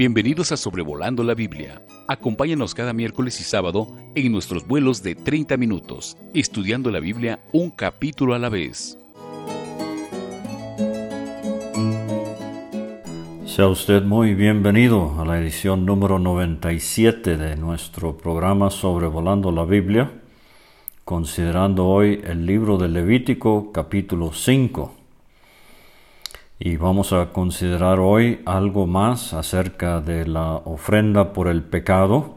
Bienvenidos a Sobrevolando la Biblia. Acompáñanos cada miércoles y sábado en nuestros vuelos de 30 minutos, estudiando la Biblia un capítulo a la vez. Sea usted muy bienvenido a la edición número 97 de nuestro programa Sobrevolando la Biblia, considerando hoy el libro de Levítico capítulo 5. Y vamos a considerar hoy algo más acerca de la ofrenda por el pecado,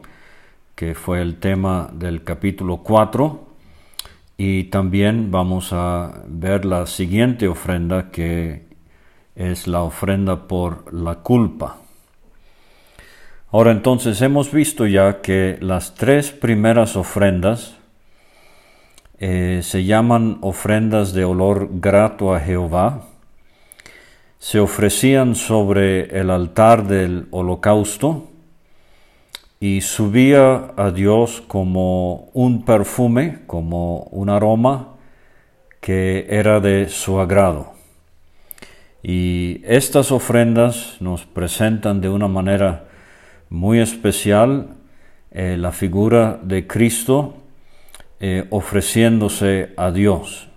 que fue el tema del capítulo 4. Y también vamos a ver la siguiente ofrenda, que es la ofrenda por la culpa. Ahora entonces hemos visto ya que las tres primeras ofrendas eh, se llaman ofrendas de olor grato a Jehová, se ofrecían sobre el altar del holocausto y subía a Dios como un perfume, como un aroma que era de su agrado. Y estas ofrendas nos presentan de una manera muy especial eh, la figura de Cristo eh, ofreciéndose a Dios.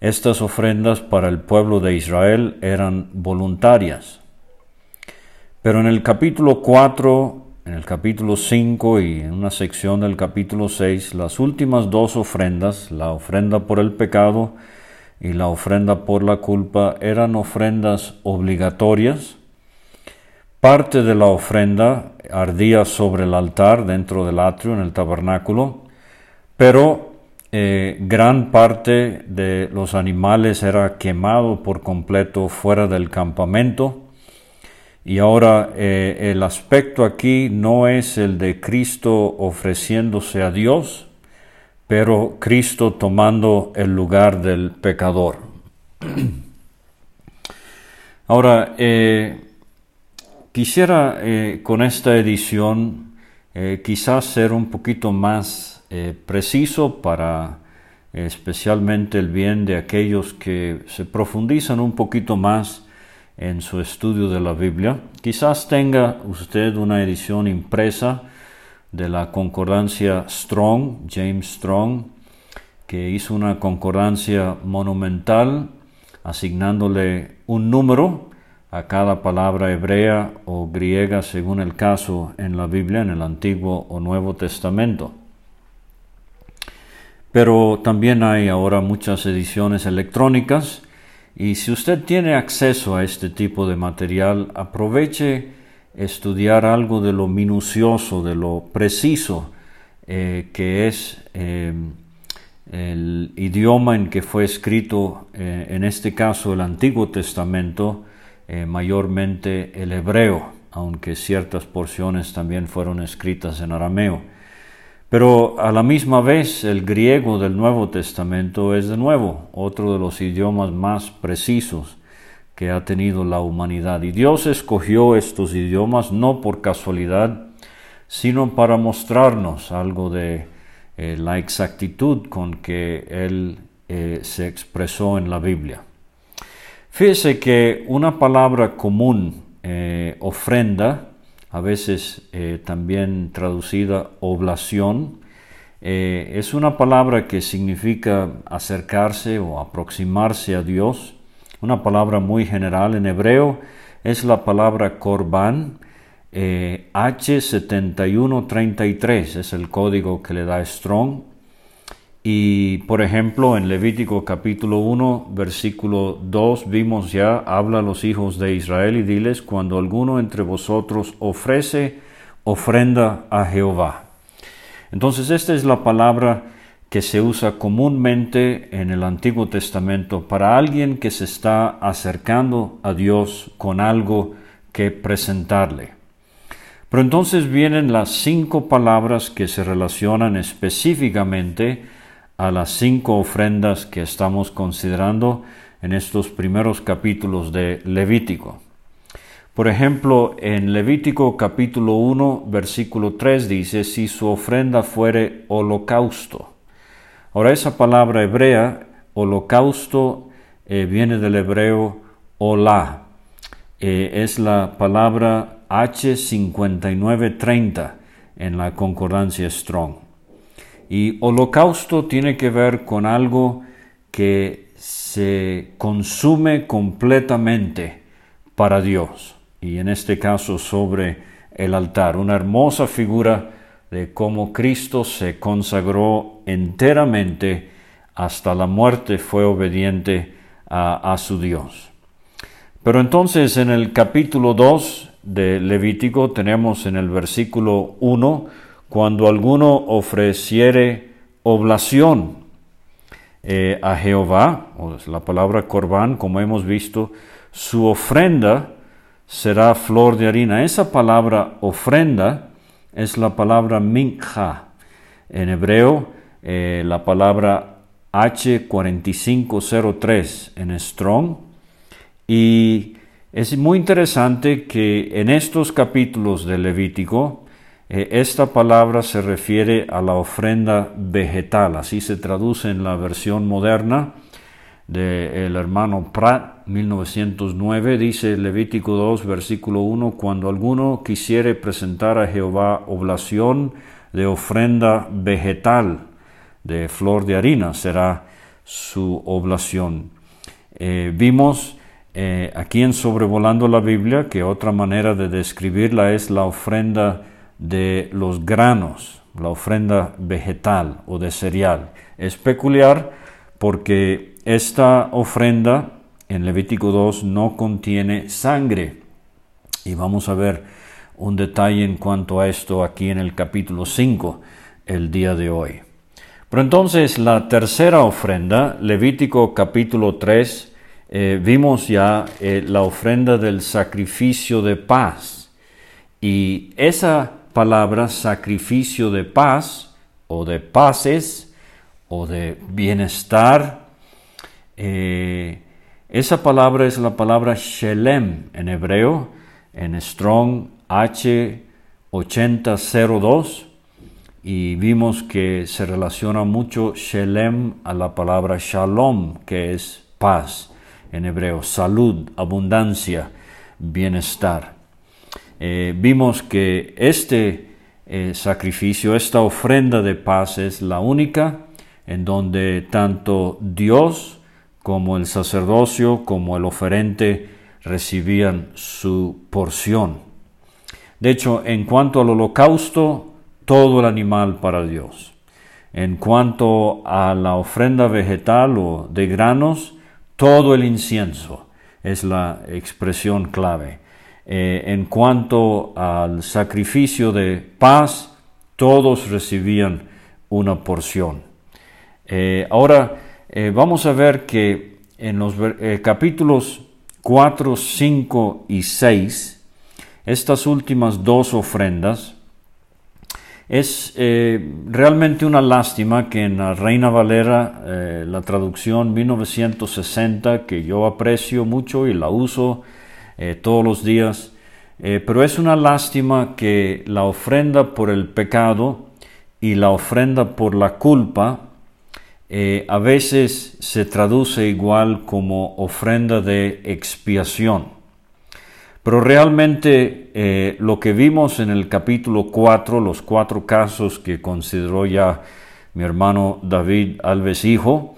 Estas ofrendas para el pueblo de Israel eran voluntarias. Pero en el capítulo 4, en el capítulo 5 y en una sección del capítulo 6, las últimas dos ofrendas, la ofrenda por el pecado y la ofrenda por la culpa, eran ofrendas obligatorias. Parte de la ofrenda ardía sobre el altar dentro del atrio, en el tabernáculo, pero eh, gran parte de los animales era quemado por completo fuera del campamento. Y ahora eh, el aspecto aquí no es el de Cristo ofreciéndose a Dios, pero Cristo tomando el lugar del pecador. Ahora, eh, quisiera con esta edición quizás ser un poquito más eh, preciso para especialmente el bien de aquellos que se profundizan un poquito más en su estudio de la Biblia. Quizás tenga usted una edición impresa de la concordancia Strong, James Strong, que hizo una concordancia monumental asignándole un número a cada palabra hebrea o griega según el caso en la Biblia, en el Antiguo o Nuevo Testamento. Pero también hay ahora muchas ediciones electrónicas y si usted tiene acceso a este tipo de material, aproveche estudiar algo de lo minucioso, de lo preciso eh, que es eh, el idioma en que fue escrito, eh, en este caso el Antiguo Testamento, mayormente el hebreo, aunque ciertas porciones también fueron escritas en arameo. Pero a la misma vez el griego del Nuevo Testamento es de nuevo otro de los idiomas más precisos que ha tenido la humanidad. Y Dios escogió estos idiomas no por casualidad, sino para mostrarnos algo de eh, la exactitud con que Él eh, se expresó en la Biblia. Fíjese que una palabra común, eh, ofrenda, a veces eh, también traducida oblación. Eh, es una palabra que significa acercarse o aproximarse a Dios, una palabra muy general en hebreo, es la palabra korban, eh, H7133 es el código que le da Strong, y por ejemplo, en Levítico capítulo 1, versículo 2, vimos ya, habla a los hijos de Israel y diles, cuando alguno entre vosotros ofrece ofrenda a Jehová. Entonces, esta es la palabra que se usa comúnmente en el Antiguo Testamento para alguien que se está acercando a Dios con algo que presentarle. Pero entonces vienen las cinco palabras que se relacionan específicamente a las cinco ofrendas que estamos considerando en estos primeros capítulos de Levítico. Por ejemplo, en Levítico capítulo 1, versículo 3 dice, si su ofrenda fuere holocausto. Ahora esa palabra hebrea, holocausto, eh, viene del hebreo hola. Eh, es la palabra H5930 en la concordancia Strong. Y holocausto tiene que ver con algo que se consume completamente para Dios. Y en este caso sobre el altar. Una hermosa figura de cómo Cristo se consagró enteramente hasta la muerte, fue obediente a, su Dios. Pero entonces en el capítulo 2 de Levítico tenemos en el versículo 1, cuando alguno ofreciere oblación eh, a Jehová, o la palabra corbán, como hemos visto, su ofrenda será flor de harina. Esa palabra ofrenda es la palabra mincha. En hebreo, eh, la palabra H4503 en Strong. Y es muy interesante que en estos capítulos de Levítico, eh, esta palabra se refiere a la ofrenda vegetal, así se traduce en la versión moderna del hermano Pratt, 1909, dice Levítico 2, versículo 1, cuando alguno quisiere presentar a Jehová oblación de ofrenda vegetal, de flor de harina, será su oblación. Eh, vimos eh, aquí en Sobrevolando la Biblia que otra manera de describirla es la ofrenda de los granos, la ofrenda vegetal o de cereal. Es peculiar porque esta ofrenda en Levítico 2 no contiene sangre. Y vamos a ver un detalle en cuanto a esto aquí en el capítulo 5 el día de hoy. Pero entonces la tercera ofrenda, Levítico capítulo 3, eh, vimos ya eh, la ofrenda del sacrificio de paz. Y esa palabra sacrificio de paz o de paces o de bienestar. Eh, esa palabra es la palabra Shelem en hebreo, en Strong H8002 y vimos que se relaciona mucho Shelem a la palabra Shalom, que es paz en hebreo, salud, abundancia, bienestar. Eh, vimos que este eh, sacrificio, esta ofrenda de paz es la única en donde tanto Dios como el sacerdocio como el oferente recibían su porción. De hecho, en cuanto al holocausto, todo el animal para Dios. En cuanto a la ofrenda vegetal o de granos, todo el incienso es la expresión clave. Eh, en cuanto al sacrificio de paz, todos recibían una porción. Eh, ahora eh, vamos a ver que en los capítulos 4, 5 y 6, estas últimas dos ofrendas, es realmente una lástima que en la Reina Valera, la traducción 1960, que yo aprecio mucho y la uso eh, todos los días. Eh, pero es una lástima que la ofrenda por el pecado y la ofrenda por la culpa eh, a veces se traduce igual como ofrenda de expiación. Pero realmente lo que vimos en el capítulo 4, los cuatro casos que consideró ya mi hermano David Alves Hijo,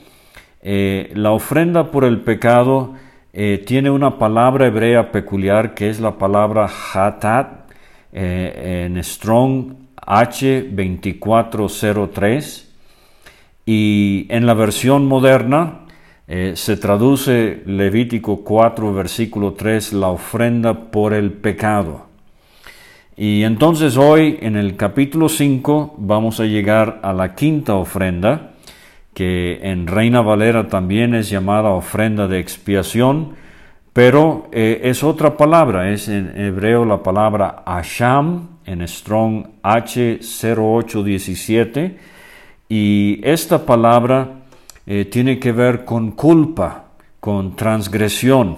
la ofrenda por el pecado eh, tiene una palabra hebrea peculiar que es la palabra hatat eh, en Strong H2403 y en la versión moderna eh, se traduce Levítico 4 versículo 3 la ofrenda por el pecado. Y entonces hoy en el capítulo 5 vamos a llegar a la quinta ofrenda que en Reina Valera también es llamada ofrenda de expiación, pero eh, es otra palabra, es en hebreo la palabra Asham, en Strong H0817, y esta palabra eh, tiene que ver con culpa, con transgresión,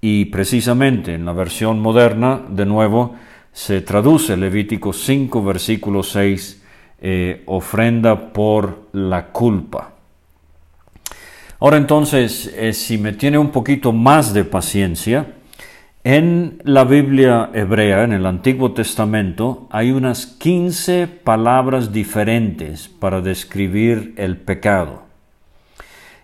y precisamente en la versión moderna, de nuevo, se traduce Levítico 5, versículo 6, eh, ofrenda por la culpa. Ahora entonces, eh, si me tiene un poquito más de paciencia, En la Biblia hebrea, en el Antiguo Testamento, hay unas 15 palabras diferentes para describir el pecado.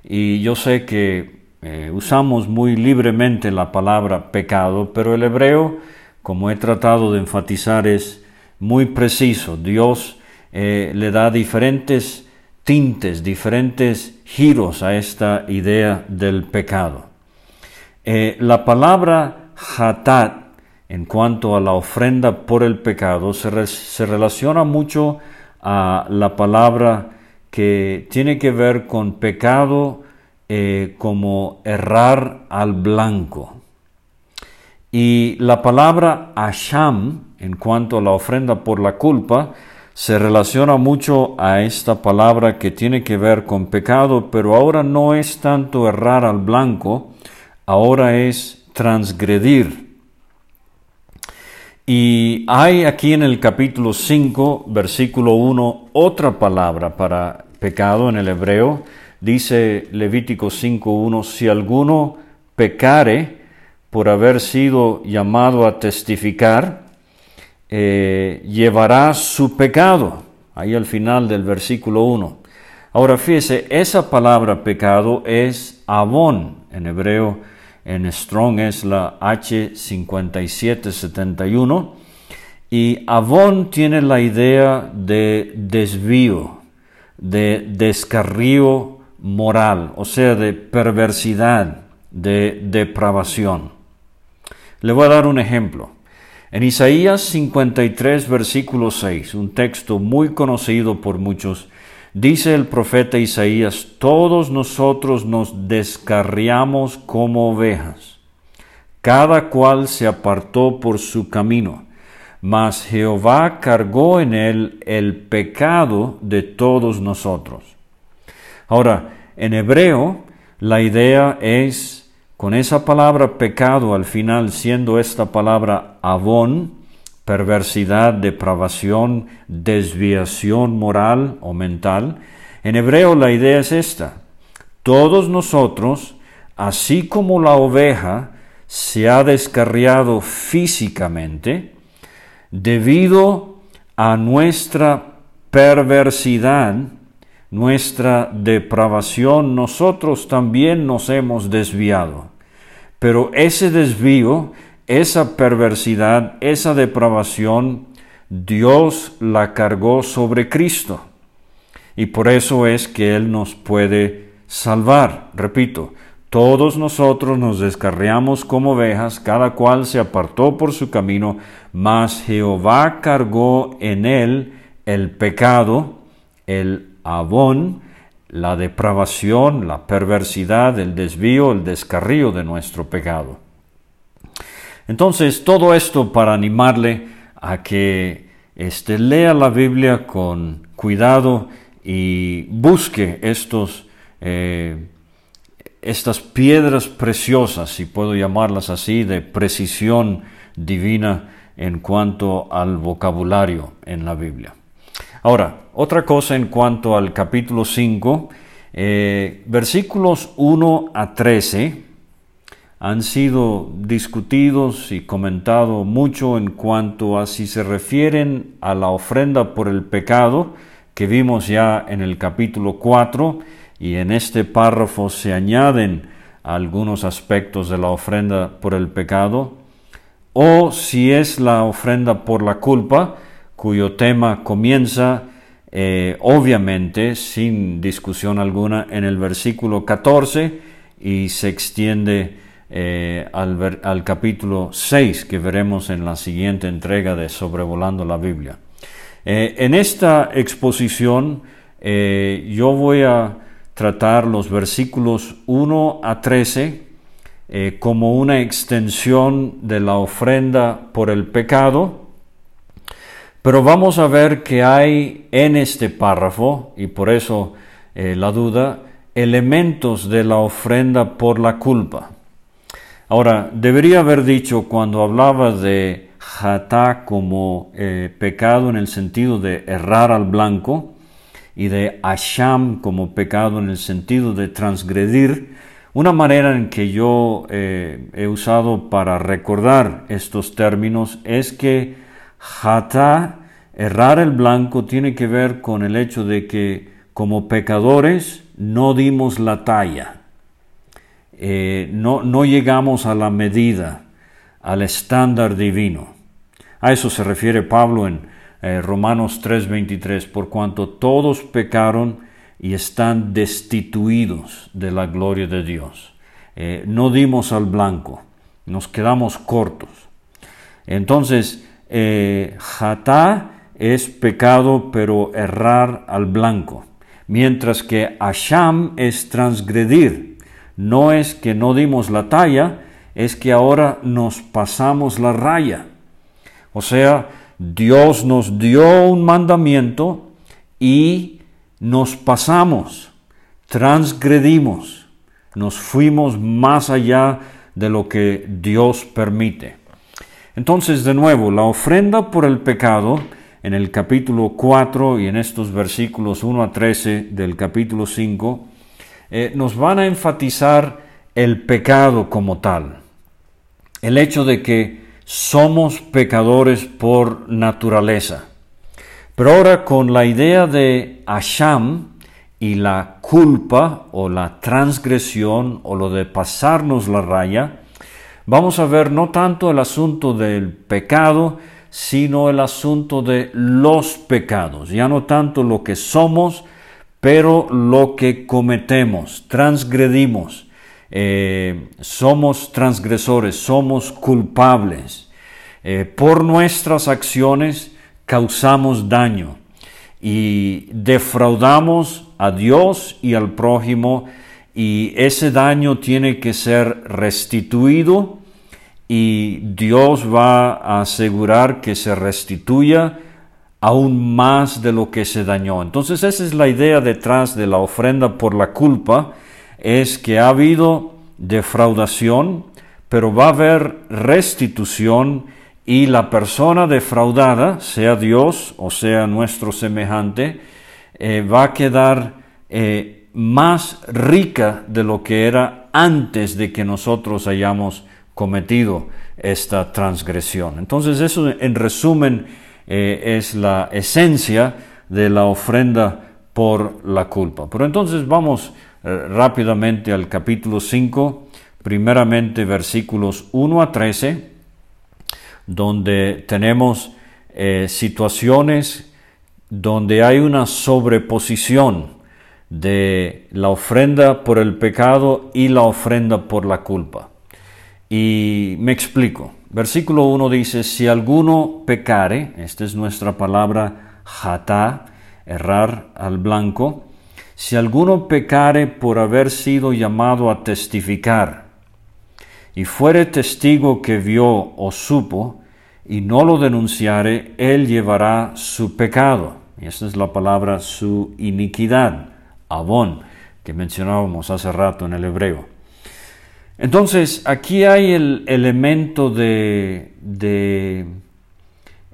Y yo sé que eh, usamos muy libremente la palabra pecado, pero el hebreo, como he tratado de enfatizar, es muy preciso. Dios eh, le da diferentes tintes, diferentes giros a esta idea del pecado. Eh, la palabra hatat, en cuanto a la ofrenda por el pecado, se, relaciona mucho a la palabra que tiene que ver con pecado eh, como errar al blanco. Y la palabra asham, en cuanto a la ofrenda por la culpa, se relaciona mucho a esta palabra que tiene que ver con pecado, pero ahora no es tanto errar al blanco, ahora es transgredir. Y hay aquí en el capítulo 5, versículo 1, otra palabra para pecado en el hebreo. Dice Levítico 5.1, si alguno pecare por haber sido llamado a testificar, eh, llevará su pecado. Ahí al final del versículo 1. Ahora fíjese, esa palabra pecado es abón en hebreo en Strong es la H5771. Y Avon tiene la idea de desvío, de descarrío moral, o sea, de perversidad, de depravación. Le voy a dar un ejemplo. En Isaías 53, versículo 6, un texto muy conocido por muchos, Dice el profeta Isaías, todos nosotros nos descarriamos como ovejas, cada cual se apartó por su camino, mas Jehová cargó en él el pecado de todos nosotros. Ahora, en hebreo, la idea es, con esa palabra pecado al final siendo esta palabra avón, perversidad, depravación, desviación moral o mental. En hebreo la idea es esta. Todos nosotros, así como la oveja se ha descarriado físicamente, debido a nuestra perversidad, nuestra depravación, nosotros también nos hemos desviado. Pero ese desvío esa perversidad, esa depravación, Dios la cargó sobre Cristo. Y por eso es que Él nos puede salvar. Repito, todos nosotros nos descarriamos como ovejas, cada cual se apartó por su camino, mas Jehová cargó en él el pecado, el abón, la depravación, la perversidad, el desvío, el descarrío de nuestro pecado. Entonces, todo esto para animarle a que este, lea la Biblia con cuidado y busque estos, eh, estas piedras preciosas, si puedo llamarlas así, de precisión divina en cuanto al vocabulario en la Biblia. Ahora, otra cosa en cuanto al capítulo 5, eh, versículos 1 a 13, han sido discutidos y comentado mucho en cuanto a si se refieren a la ofrenda por el pecado que vimos ya en el capítulo 4 y en este párrafo se añaden algunos aspectos de la ofrenda por el pecado o si es la ofrenda por la culpa cuyo tema comienza eh, obviamente sin discusión alguna en el versículo 14 y se extiende eh, al, capítulo 6 que veremos en la siguiente entrega de Sobrevolando la Biblia. Eh, en esta exposición yo voy a tratar los versículos 1 a 13 como una extensión de la ofrenda por el pecado, pero vamos a ver que hay en este párrafo, y por eso la duda, elementos de la ofrenda por la culpa. Ahora, debería haber dicho cuando hablaba de jatá como eh, pecado en el sentido de errar al blanco y de asham como pecado en el sentido de transgredir, Una manera en que yo eh, he usado para recordar estos términos es que jata, errar el blanco, tiene que ver con el hecho de que como pecadores no dimos la talla, eh, no, no llegamos a la medida, al estándar divino. A eso se refiere Pablo en eh, Romanos 3:23, por cuanto todos pecaron y están destituidos de la gloria de Dios. Eh, no dimos al blanco, nos quedamos cortos. Entonces, eh, jatá es pecado, pero errar al blanco, mientras que asham es transgredir. No es que no dimos la talla, es que ahora nos pasamos la raya. O sea, Dios nos dio un mandamiento y nos pasamos, transgredimos, nos fuimos más allá de lo que Dios permite. Entonces, de nuevo, la ofrenda por el pecado en el capítulo 4 y en estos versículos 1 a 13 del capítulo 5, eh, nos van a enfatizar el pecado como tal. El hecho de que somos pecadores por naturaleza. Pero ahora con la idea de Asham y la culpa o la transgresión o lo de pasarnos la raya, vamos a ver no tanto el asunto del pecado, sino el asunto de los pecados, ya no tanto lo que somos, pero lo que cometemos, transgredimos, eh, somos transgresores, somos culpables. Eh, por nuestras acciones, causamos daño y defraudamos a Dios y al prójimo y ese daño tiene que ser restituido y Dios va a asegurar que se restituya aún más de lo que se dañó. Entonces esa es la idea detrás de la ofrenda por la culpa, es que ha habido defraudación, pero va a haber restitución y la persona defraudada, sea Dios o sea nuestro semejante, eh, va a quedar eh, más rica de lo que era antes de que nosotros hayamos cometido esta transgresión. Entonces eso en resumen eh, es la esencia de la ofrenda por la culpa. Pero entonces vamos rápidamente al capítulo 5, primeramente versículos 1 a 13 donde tenemos eh, situaciones donde hay una sobreposición de la ofrenda por el pecado y la ofrenda por la culpa. Y me explico. Versículo 1 dice, si alguno pecare, esta es nuestra palabra jatá, errar al blanco, si alguno pecare por haber sido llamado a testificar, y fuere testigo que vio o supo, y no lo denunciare, él llevará su pecado. Y esta es la palabra su iniquidad, abón, que mencionábamos hace rato en el hebreo. Entonces, aquí hay el elemento de,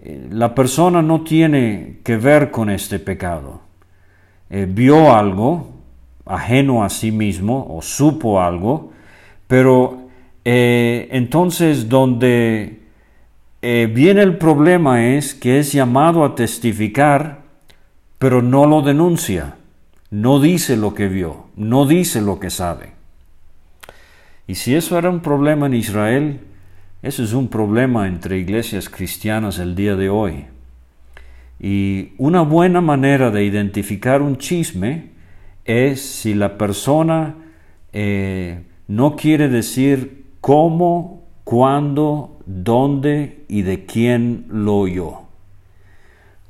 eh, la persona no tiene que ver con este pecado. Eh, vio algo ajeno a sí mismo o supo algo, pero eh, entonces, donde viene el problema es que es llamado a testificar, pero no lo denuncia, no dice lo que vio, no dice lo que sabe. Y si eso era un problema en Israel, eso es un problema entre iglesias cristianas el día de hoy. Y una buena manera de identificar un chisme es si la persona eh, no quiere decir cómo, cuándo, dónde y de quién lo oyó.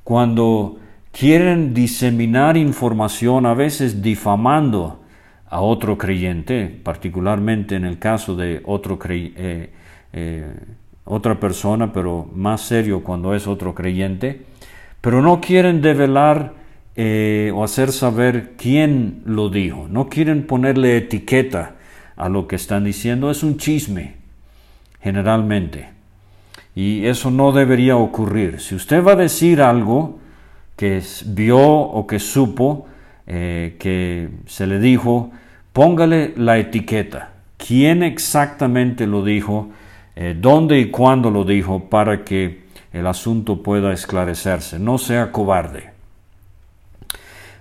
Cuando quieren diseminar información, a veces difamando a otro creyente, particularmente en el caso de otro eh, eh, otra persona, pero más serio cuando es otro creyente, pero no quieren develar eh, o hacer saber quién lo dijo, no quieren ponerle etiqueta a lo que están diciendo es un chisme, generalmente. Y eso no debería ocurrir. Si usted va a decir algo que vio o que supo, que se le dijo, póngale la etiqueta. ¿Quién exactamente lo dijo? Eh, ¿Dónde y cuándo lo dijo? Para que el asunto pueda esclarecerse. No sea cobarde.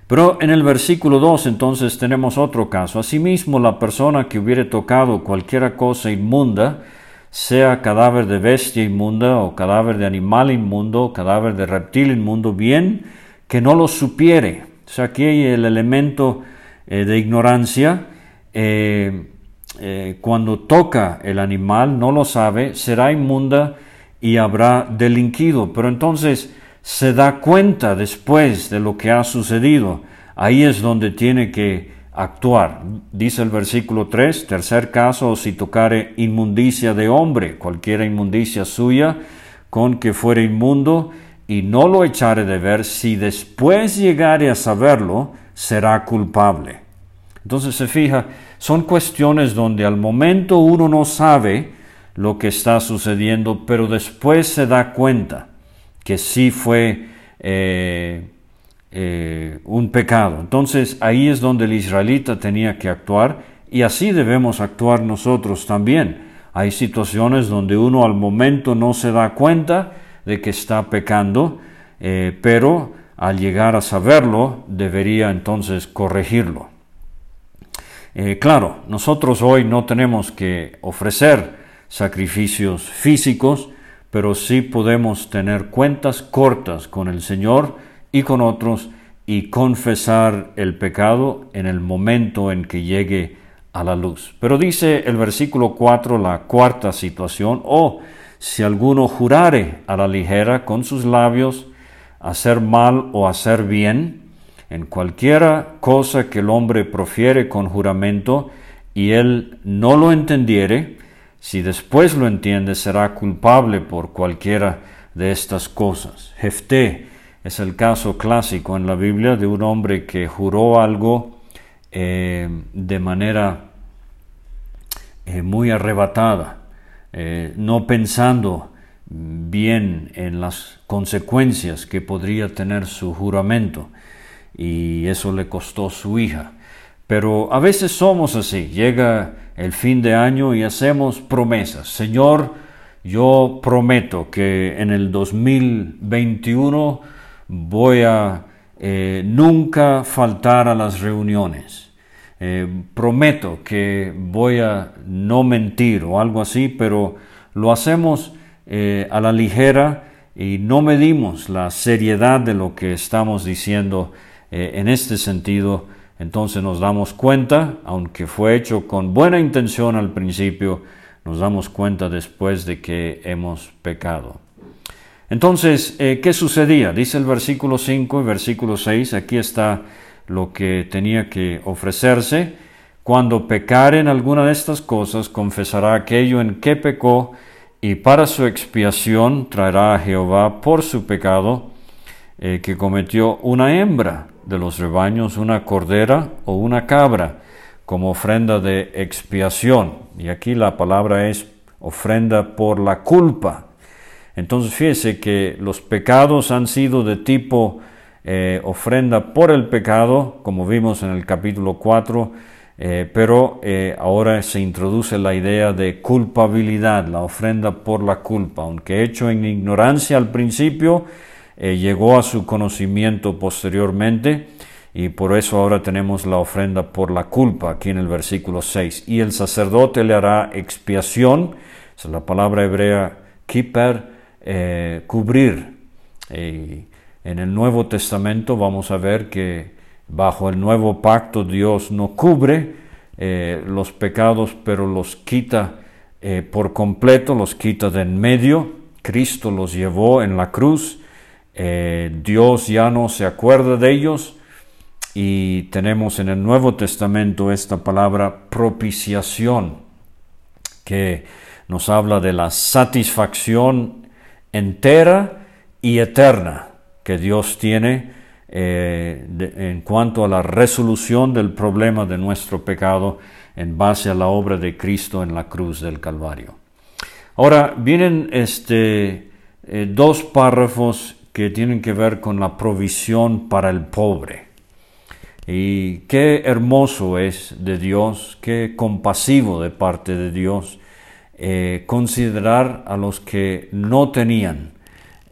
Pero en el versículo 2 entonces tenemos otro caso. Asimismo, la persona que hubiere tocado cualquiera cosa inmunda, sea cadáver de bestia inmunda o cadáver de animal inmundo, o cadáver de reptil inmundo, bien que no lo supiere. O sea, aquí el elemento eh, de ignorancia. Eh, eh, cuando toca el animal, no lo sabe, será inmunda y habrá delinquido. Pero entonces se da cuenta después de lo que ha sucedido. Ahí es donde tiene que actuar. Dice el versículo 3, tercer caso, si tocare inmundicia de hombre, cualquiera inmundicia suya, con que fuere inmundo, y no lo echare de ver, si después llegare a saberlo, será culpable. Entonces se fija, son cuestiones donde al momento uno no sabe lo que está sucediendo, pero después se da cuenta que sí fue eh, eh, un pecado. Entonces ahí es donde el israelita tenía que actuar y así debemos actuar nosotros también. Hay situaciones donde uno al momento no se da cuenta de que está pecando, eh, pero al llegar a saberlo debería entonces corregirlo. Eh, claro, nosotros hoy no tenemos que ofrecer sacrificios físicos, pero sí podemos tener cuentas cortas con el Señor y con otros y confesar el pecado en el momento en que llegue a la luz. Pero dice el versículo 4, la cuarta situación, o oh, si alguno jurare a la ligera con sus labios, hacer mal o hacer bien, en cualquiera cosa que el hombre profiere con juramento, y él no lo entendiere, si después lo entiende, será culpable por cualquiera de estas cosas. Jefté es el caso clásico en la Biblia de un hombre que juró algo eh, de manera eh, muy arrebatada, eh, no pensando bien en las consecuencias que podría tener su juramento y eso le costó su hija. Pero a veces somos así, llega el fin de año y hacemos promesas. Señor, yo prometo que en el 2021 voy a eh, nunca faltar a las reuniones. Eh, prometo que voy a no mentir o algo así, pero lo hacemos eh, a la ligera y no medimos la seriedad de lo que estamos diciendo eh, en este sentido, entonces nos damos cuenta, aunque fue hecho con buena intención al principio, nos damos cuenta después de que hemos pecado. Entonces, eh, ¿qué sucedía? Dice el versículo 5 y versículo 6, aquí está lo que tenía que ofrecerse. Cuando pecare en alguna de estas cosas, confesará aquello en que pecó y para su expiación traerá a Jehová por su pecado eh, que cometió una hembra de los rebaños una cordera o una cabra como ofrenda de expiación. Y aquí la palabra es ofrenda por la culpa. Entonces fíjese que los pecados han sido de tipo eh, ofrenda por el pecado, como vimos en el capítulo 4, eh, pero eh, ahora se introduce la idea de culpabilidad, la ofrenda por la culpa, aunque hecho en ignorancia al principio, eh, llegó a su conocimiento posteriormente y por eso ahora tenemos la ofrenda por la culpa aquí en el versículo 6. Y el sacerdote le hará expiación, es la palabra hebrea kiper, eh, cubrir. en el Nuevo Testamento vamos a ver que bajo el nuevo pacto Dios no cubre eh, los pecados, pero los quita por completo, los quita de en medio. Cristo los llevó en la cruz eh, Dios ya no se acuerda de ellos y tenemos en el Nuevo Testamento esta palabra propiciación que nos habla de la satisfacción entera y eterna que Dios tiene eh, en cuanto a la resolución del problema de nuestro pecado en base a la obra de Cristo en la cruz del Calvario. Ahora vienen este, eh, dos párrafos que tienen que ver con la provisión para el pobre. Y qué hermoso es de Dios, qué compasivo de parte de Dios eh, considerar a los que no tenían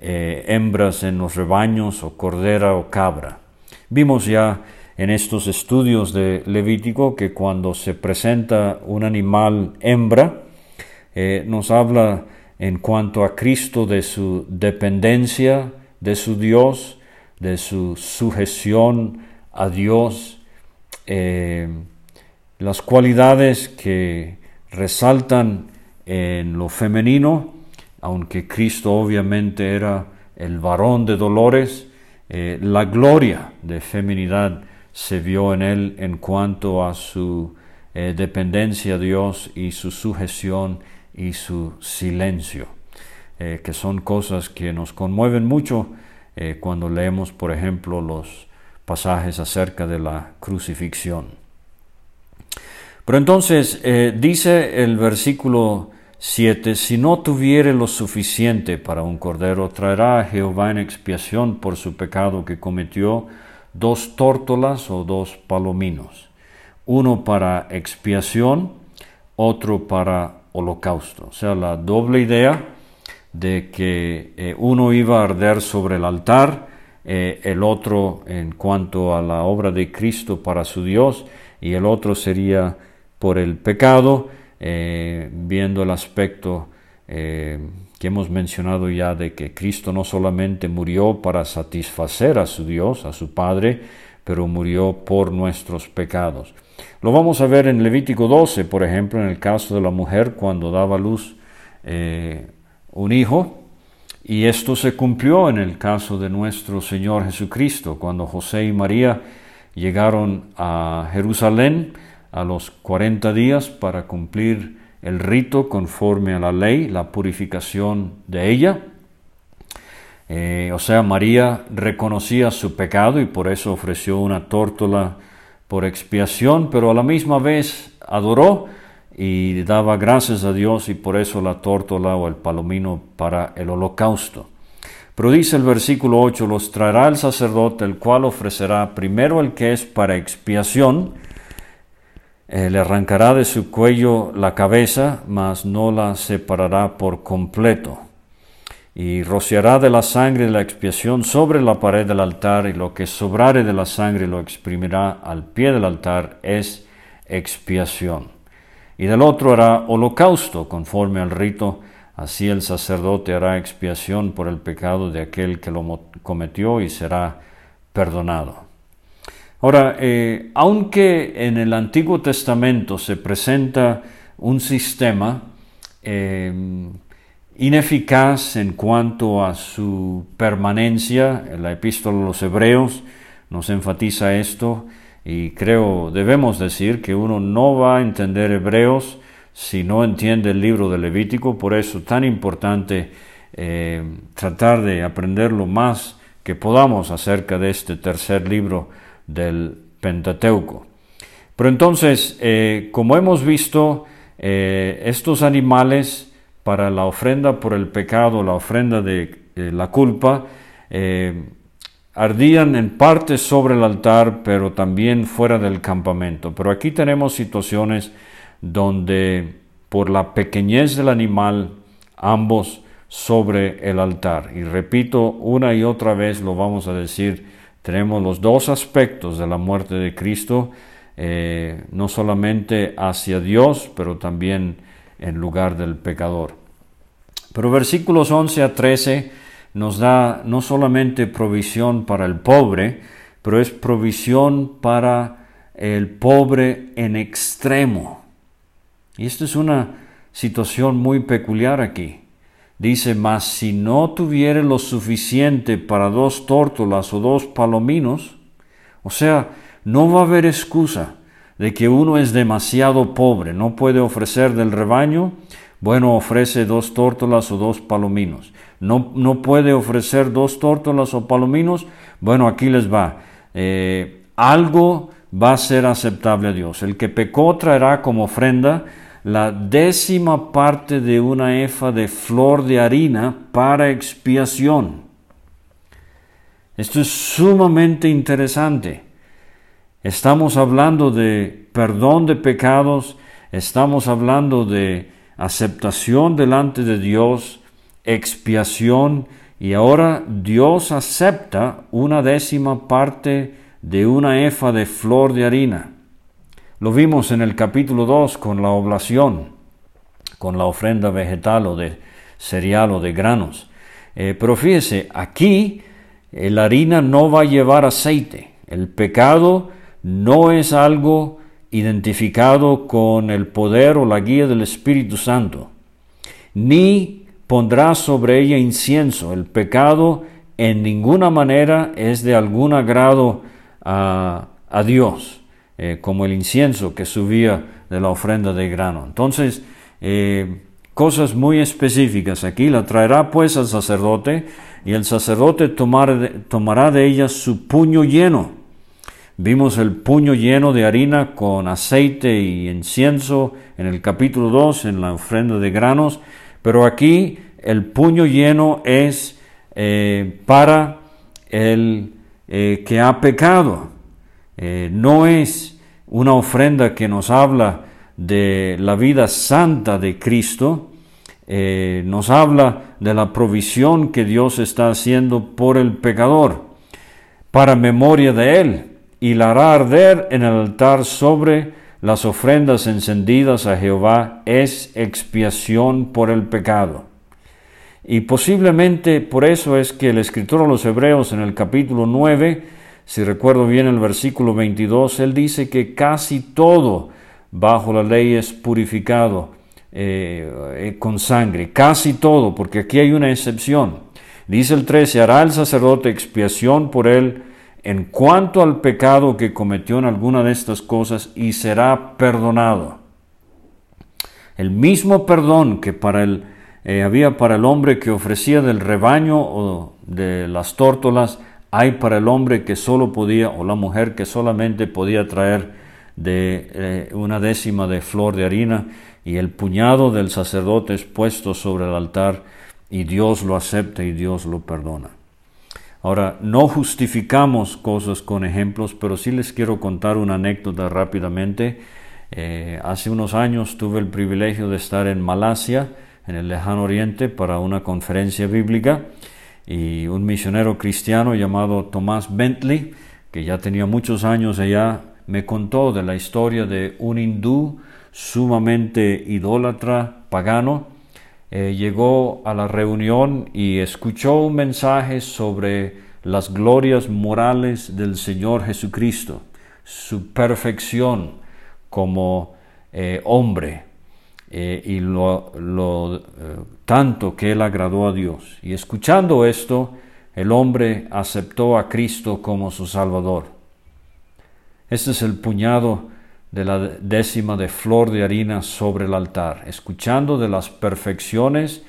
eh, hembras en los rebaños o cordera o cabra. Vimos ya en estos estudios de Levítico que cuando se presenta un animal hembra, eh, nos habla en cuanto a Cristo de su dependencia de su Dios, de su sujeción a Dios, eh, las cualidades que resaltan en lo femenino, aunque Cristo obviamente era el varón de dolores, eh, la gloria de feminidad se vio en él en cuanto a su eh, dependencia a Dios y su sujeción y su silencio, eh, que son cosas que nos conmueven mucho cuando leemos, por ejemplo, los pasajes acerca de la crucifixión. Pero entonces dice el versículo 7, si no tuviere lo suficiente para un cordero, traerá a Jehová en expiación por su pecado que cometió, dos tórtolas o dos palominos, uno para expiación, otro para holocausto. O sea, la doble idea de que eh, uno iba a arder sobre el altar, eh, el otro en cuanto a la obra de Cristo para su Dios, y el otro sería por el pecado, eh, viendo el aspecto que hemos mencionado ya de que Cristo no solamente murió para satisfacer a su Dios, a su Padre, pero murió por nuestros pecados. Lo vamos a ver en Levítico 12, por ejemplo, en el caso de la mujer cuando daba luz eh, un hijo, y esto se cumplió en el caso de nuestro Señor Jesucristo, cuando José y María llegaron a Jerusalén a los 40 días para cumplir el rito conforme a la ley, la purificación de ella. Eh, o sea, María reconocía su pecado y por eso ofreció una tórtola por expiación, pero a la misma vez adoró y daba gracias a Dios y por eso la tórtola o el palomino para el holocausto. Pero dice el versículo 8, los traerá el sacerdote, el cual ofrecerá primero el que es para expiación, eh, le arrancará de su cuello la cabeza, mas no la separará por completo. Y rociará de la sangre de la expiación sobre la pared del altar, y lo que sobrare de la sangre lo exprimirá al pie del altar, es expiación. Y del otro hará holocausto, conforme al rito, así el sacerdote hará expiación por el pecado de aquel que lo cometió y será perdonado. Ahora, eh, aunque en el Antiguo Testamento se presenta un sistema eh, ineficaz en cuanto a su permanencia, la epístola de los Hebreos nos enfatiza esto y creo debemos decir que uno no va a entender Hebreos si no entiende el libro de Levítico, por eso tan importante eh, tratar de aprender lo más que podamos acerca de este tercer libro del Pentateuco. Pero entonces, eh, como hemos visto, eh, estos animales para la ofrenda por el pecado, la ofrenda de eh, la culpa, ardían en parte sobre el altar, pero también fuera del campamento. Pero aquí tenemos situaciones donde por la pequeñez del animal, ambos sobre el altar. Y repito, una y otra vez lo vamos a decir, tenemos los dos aspectos de la muerte de Cristo, eh, no solamente hacia Dios, pero también en lugar del pecador. Pero versículos 11 a 13 nos da no solamente provisión para el pobre, pero es provisión para el pobre en extremo. Y esta es una situación muy peculiar aquí. Dice, mas si no tuviere lo suficiente para dos tórtolas o dos palominos, o sea, no va a haber excusa de que uno es demasiado pobre, no puede ofrecer del rebaño, bueno, ofrece dos tórtolas o dos palominos. No, no puede ofrecer dos tórtolas o palominos, bueno, aquí les va. Eh, algo va a ser aceptable a Dios. El que pecó traerá como ofrenda la décima parte de una efa de flor de harina para expiación. Esto es sumamente interesante. Estamos hablando de perdón de pecados, estamos hablando de aceptación delante de Dios, expiación, y ahora Dios acepta una décima parte de una efa de flor de harina. Lo vimos en el capítulo 2 con la oblación, con la ofrenda vegetal o de cereal o de granos. Eh, pero fíjese, aquí la harina no va a llevar aceite. El pecado no es algo identificado con el poder o la guía del Espíritu Santo, ni pondrá sobre ella incienso. El pecado en ninguna manera es de algún agrado a, Dios, eh, como el incienso que subía de la ofrenda de grano. Entonces, eh, cosas muy específicas aquí, la traerá pues al sacerdote y el sacerdote tomará de ella su puño lleno Vimos el puño lleno de harina con aceite y incienso en el capítulo 2, en la ofrenda de granos, pero aquí el puño lleno es eh, para el que ha pecado. No es una ofrenda que nos habla de la vida santa de Cristo, nos habla de la provisión que Dios está haciendo por el pecador, para memoria de Él y la hará arder en el altar sobre las ofrendas encendidas a Jehová es expiación por el pecado. Y posiblemente por eso es que el escritor a los Hebreos en el capítulo 9, si recuerdo bien el versículo 22, él dice que casi todo bajo la ley es purificado eh, eh, con sangre, casi todo, porque aquí hay una excepción. Dice el 13, hará el sacerdote expiación por él en cuanto al pecado que cometió en alguna de estas cosas y será perdonado. El mismo perdón que eh, había para el hombre que ofrecía del rebaño o de las tórtolas, hay para el hombre que solo podía, o la mujer que solamente podía traer de eh, una décima de flor de harina, y el puñado del sacerdote es puesto sobre el altar, y Dios lo acepta y Dios lo perdona. Ahora, no justificamos cosas con ejemplos, pero sí les quiero contar una anécdota rápidamente. Eh, hace unos años tuve el privilegio de estar en Malasia, en el lejano oriente, para una conferencia bíblica y un misionero cristiano llamado Tomás Bentley, que ya tenía muchos años allá, me contó de la historia de un hindú sumamente idólatra, pagano, eh, llegó a la reunión y escuchó un mensaje sobre las glorias morales del Señor Jesucristo, su perfección como eh, hombre eh, y lo, lo tanto que él agradó a Dios. Y escuchando esto, el hombre aceptó a Cristo como su Salvador. Este es el puñado de la décima de flor de harina sobre el altar, escuchando de las perfecciones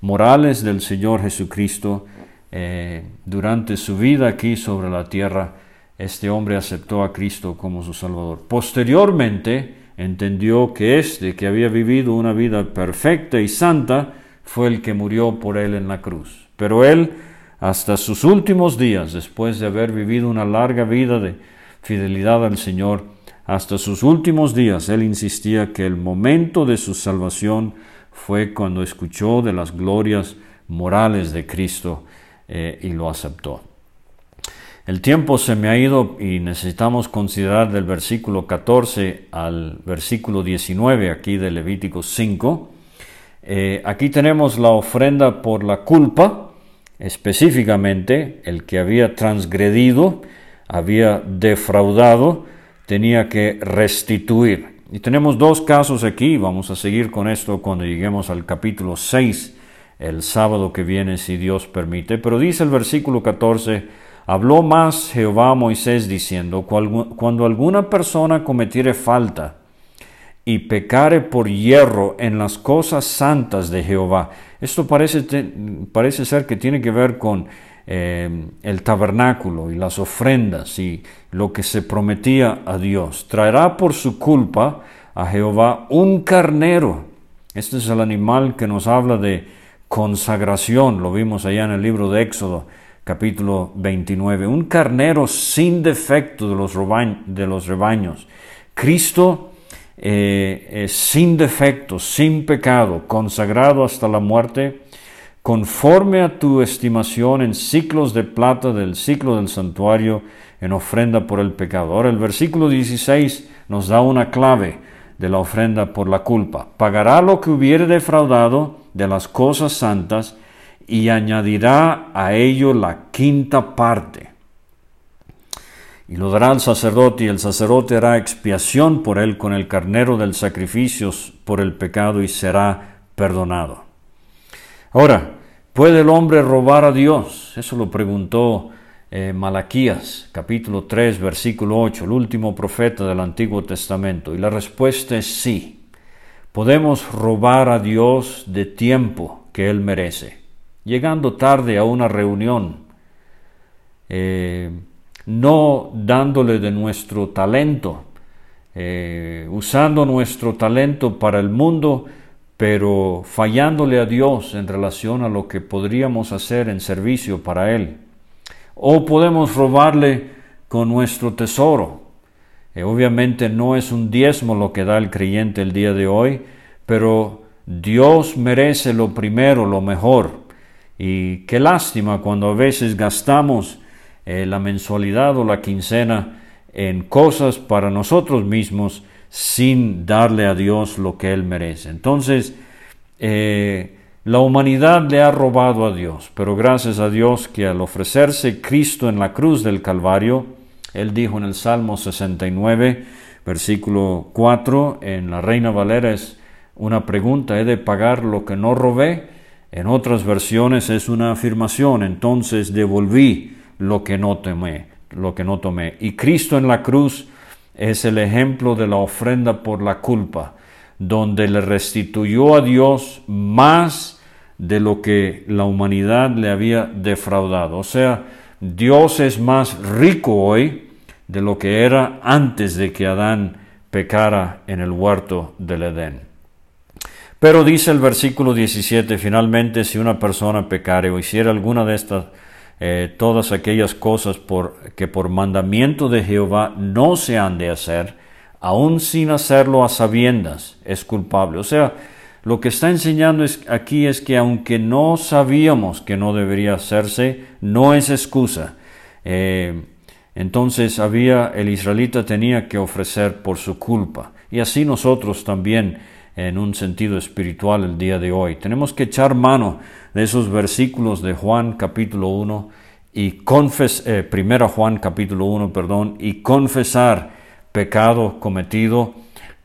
morales del Señor Jesucristo eh, durante su vida aquí sobre la tierra, este hombre aceptó a Cristo como su Salvador. Posteriormente entendió que este que había vivido una vida perfecta y santa fue el que murió por él en la cruz. Pero él, hasta sus últimos días, después de haber vivido una larga vida de fidelidad al Señor, hasta sus últimos días él insistía que el momento de su salvación fue cuando escuchó de las glorias morales de Cristo eh, y lo aceptó. El tiempo se me ha ido y necesitamos considerar del versículo 14 al versículo 19 aquí de Levítico 5. Eh, aquí tenemos la ofrenda por la culpa, específicamente el que había transgredido, había defraudado, tenía que restituir. Y tenemos dos casos aquí, vamos a seguir con esto cuando lleguemos al capítulo 6, el sábado que viene, si Dios permite. Pero dice el versículo 14, habló más Jehová a Moisés diciendo, cuando alguna persona cometiere falta y pecare por hierro en las cosas santas de Jehová, esto parece, parece ser que tiene que ver con eh, el tabernáculo y las ofrendas y lo que se prometía a Dios. Traerá por su culpa a Jehová un carnero. Este es el animal que nos habla de consagración, lo vimos allá en el libro de Éxodo, capítulo 29, un carnero sin defecto de los, rebaños. Cristo eh, sin defecto, sin pecado, consagrado hasta la muerte, conforme a tu estimación en ciclos de plata del ciclo del santuario, en ofrenda por el pecado. Ahora el versículo 16 nos da una clave de la ofrenda por la culpa. Pagará lo que hubiere defraudado de las cosas santas y añadirá a ello la quinta parte. Y lo dará al sacerdote, y el sacerdote hará expiación por él con el carnero del sacrificio por el pecado y será perdonado. Ahora, ¿puede el hombre robar a Dios? Eso lo preguntó eh, Malaquías, capítulo 3, versículo 8, el último profeta del Antiguo Testamento. Y la respuesta es sí. Podemos robar a Dios de tiempo que Él merece. Llegando tarde a una reunión, eh, no dándole de nuestro talento, eh, usando nuestro talento para el mundo, pero fallándole a Dios en relación a lo que podríamos hacer en servicio para Él o podemos robarle con nuestro tesoro. Eh, obviamente no es un diezmo lo que da el creyente el día de hoy, pero Dios merece lo primero, lo mejor. Y qué lástima cuando a veces gastamos eh, la mensualidad o la quincena en cosas para nosotros mismos sin darle a Dios lo que Él merece. Entonces, eh, la humanidad le ha robado a Dios, pero gracias a Dios que al ofrecerse Cristo en la cruz del Calvario, Él dijo en el Salmo 69, versículo 4, en la Reina Valera es una pregunta, ¿he de pagar lo que no robé? En otras versiones es una afirmación, entonces devolví lo que no tomé, lo que no tomé. Y Cristo en la cruz es el ejemplo de la ofrenda por la culpa, donde le restituyó a Dios más de lo que la humanidad le había defraudado. O sea, Dios es más rico hoy de lo que era antes de que Adán pecara en el huerto del Edén. Pero dice el versículo 17, finalmente si una persona pecare o hiciera alguna de estas, eh, todas aquellas cosas que por mandamiento de Jehová no se han de hacer, aun sin hacerlo a sabiendas, es culpable. O sea, lo que está enseñando aquí es que aunque no sabíamos que no debería hacerse, no es excusa. Eh, entonces había, el israelita tenía que ofrecer por su culpa. Y así nosotros también, en un sentido espiritual, el día de hoy. Tenemos que echar mano de esos versículos de Juan capítulo 1 y confes, eh, Juan capítulo 1, perdón, y confesar pecado cometido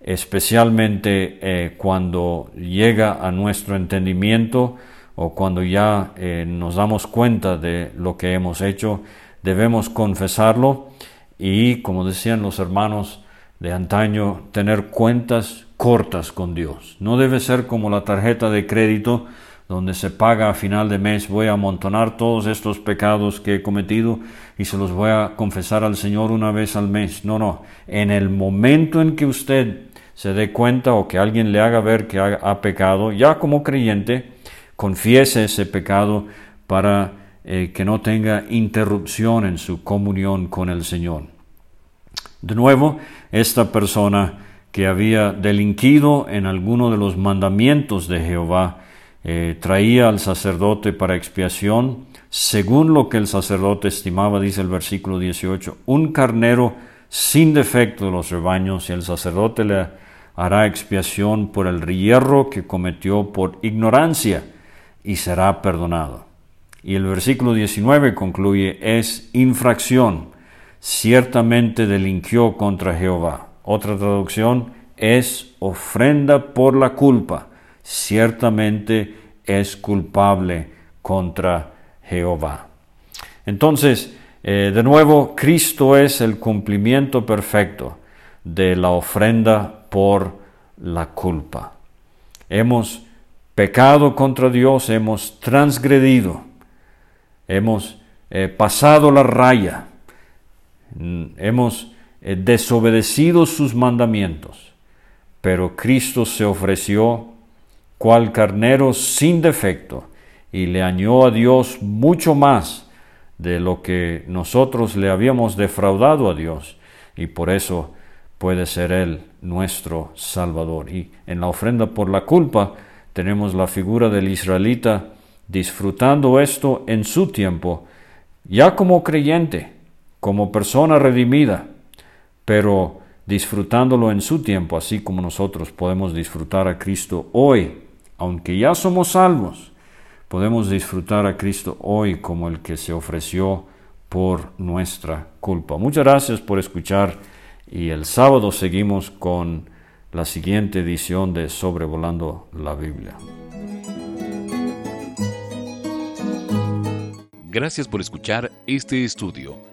especialmente eh, cuando llega a nuestro entendimiento o cuando ya eh, nos damos cuenta de lo que hemos hecho, debemos confesarlo y, como decían los hermanos de antaño, tener cuentas cortas con Dios. No debe ser como la tarjeta de crédito donde se paga a final de mes, voy a amontonar todos estos pecados que he cometido y se los voy a confesar al Señor una vez al mes. No, no, en el momento en que usted se dé cuenta o que alguien le haga ver que ha, pecado, ya como creyente, confiese ese pecado para eh, que no tenga interrupción en su comunión con el Señor. De nuevo, esta persona que había delinquido en alguno de los mandamientos de Jehová, eh, traía al sacerdote para expiación, según lo que el sacerdote estimaba, dice el versículo 18, un carnero sin defecto de los rebaños, y el sacerdote le hará expiación por el hierro que cometió por ignorancia y será perdonado. Y el versículo 19 concluye, es infracción, ciertamente delinquió contra Jehová. Otra traducción es ofrenda por la culpa, ciertamente es culpable contra Jehová. Entonces, eh, de nuevo, Cristo es el cumplimiento perfecto de la ofrenda por la culpa. Hemos pecado contra Dios, hemos transgredido, hemos eh, pasado la raya, mm, hemos desobedecido sus mandamientos, pero Cristo se ofreció cual carnero sin defecto y le añó a Dios mucho más de lo que nosotros le habíamos defraudado a Dios y por eso puede ser Él nuestro Salvador. Y en la ofrenda por la culpa tenemos la figura del israelita disfrutando esto en su tiempo, ya como creyente, como persona redimida, pero disfrutándolo en su tiempo, así como nosotros podemos disfrutar a Cristo hoy, aunque ya somos salvos, podemos disfrutar a Cristo hoy como el que se ofreció por nuestra culpa. Muchas gracias por escuchar y el sábado seguimos con la siguiente edición de Sobrevolando la Biblia. Gracias por escuchar este estudio.